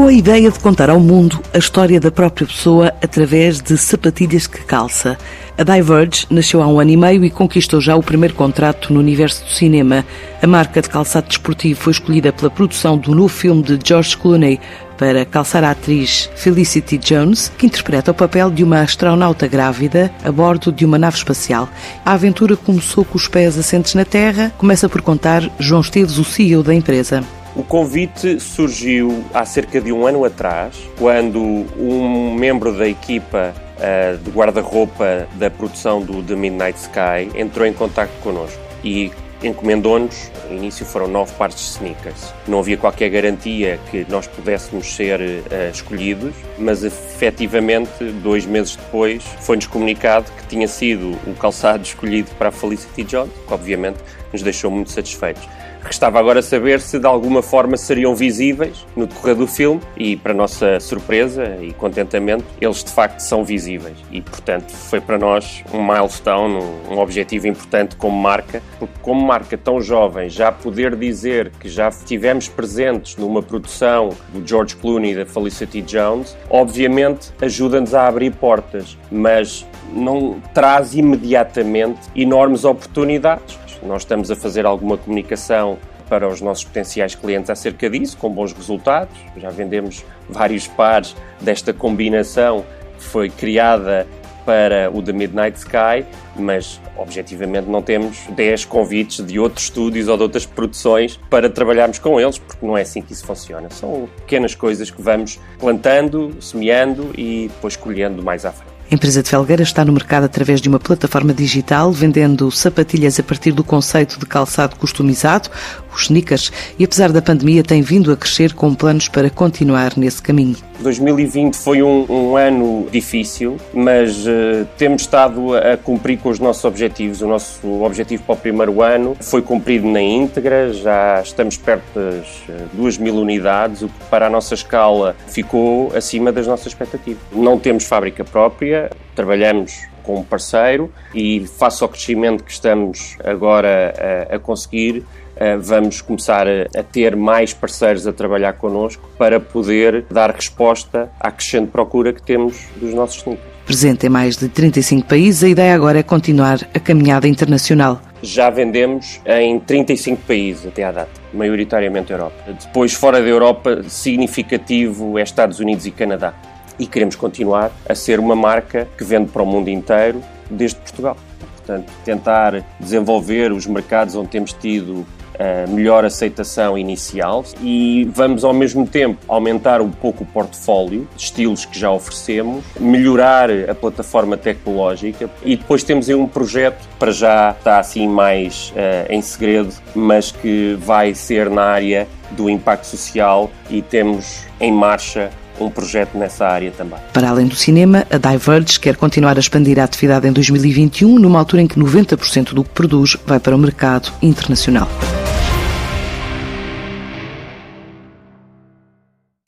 com a ideia de contar ao mundo a história da própria pessoa através de sapatilhas que calça. A Diverge nasceu há um ano e meio e conquistou já o primeiro contrato no universo do cinema. A marca de calçado desportivo foi escolhida pela produção do novo filme de George Clooney para calçar a atriz Felicity Jones, que interpreta o papel de uma astronauta grávida a bordo de uma nave espacial. A aventura começou com os pés assentes na Terra, começa por contar João Esteves, o CEO da empresa. O convite surgiu há cerca de um ano atrás, quando um membro da equipa uh, de guarda-roupa da produção do The Midnight Sky entrou em contato connosco e encomendou-nos, no início foram nove pares de sneakers. Não havia qualquer garantia que nós pudéssemos ser uh, escolhidos, mas efetivamente, dois meses depois, foi-nos comunicado que tinha sido o calçado escolhido para a Felicity Jones, que obviamente nos deixou muito satisfeitos. Restava agora saber se de alguma forma seriam visíveis no decorrer do filme e, para nossa surpresa e contentamento, eles de facto são visíveis. E, portanto, foi para nós um milestone, um objetivo importante como marca, porque, como marca tão jovem, já poder dizer que já estivemos presentes numa produção do George Clooney e da Felicity Jones, obviamente ajuda-nos a abrir portas, mas não traz imediatamente enormes oportunidades nós estamos a fazer alguma comunicação para os nossos potenciais clientes acerca disso, com bons resultados. Já vendemos vários pares desta combinação que foi criada para o The Midnight Sky, mas objetivamente não temos 10 convites de outros estúdios ou de outras produções para trabalharmos com eles, porque não é assim que isso funciona. São pequenas coisas que vamos plantando, semeando e depois colhendo mais à frente. A empresa de Felgueira está no mercado através de uma plataforma digital, vendendo sapatilhas a partir do conceito de calçado customizado, os sneakers, e apesar da pandemia tem vindo a crescer com planos para continuar nesse caminho. 2020 foi um, um ano difícil, mas uh, temos estado a, cumprir com os nossos objetivos. O nosso objetivo para o primeiro ano foi cumprido na íntegra, já estamos perto das 2 uh, mil unidades, o que para a nossa escala ficou acima das nossas expectativas. Não temos fábrica própria, trabalhamos com um parceiro e face ao crescimento que estamos agora a, a conseguir, eh, vamos começar a ter mais parceiros a trabalhar connosco para poder dar resposta à crescente procura que temos dos nossos sneakers. Presente em mais de 35 países, a ideia agora é continuar a caminhada internacional. Já vendemos em 35 países até à data, maioritariamente Europa. Depois, fora da Europa, significativo é Estados Unidos e Canadá. E queremos continuar a ser uma marca que vende para o mundo inteiro desde Portugal. Portanto, tentar desenvolver os mercados onde temos tido melhor aceitação inicial e vamos ao mesmo tempo aumentar um pouco o portfólio de estilos que já oferecemos, melhorar a plataforma tecnológica e depois temos aí um projeto para já está assim mais uh, em segredo, mas que vai ser na área do impacto social e temos em marcha um projeto nessa área também. Para além do cinema, a Diverge quer continuar a expandir a atividade em 2021, numa altura em que 90% do que produz vai para o mercado internacional.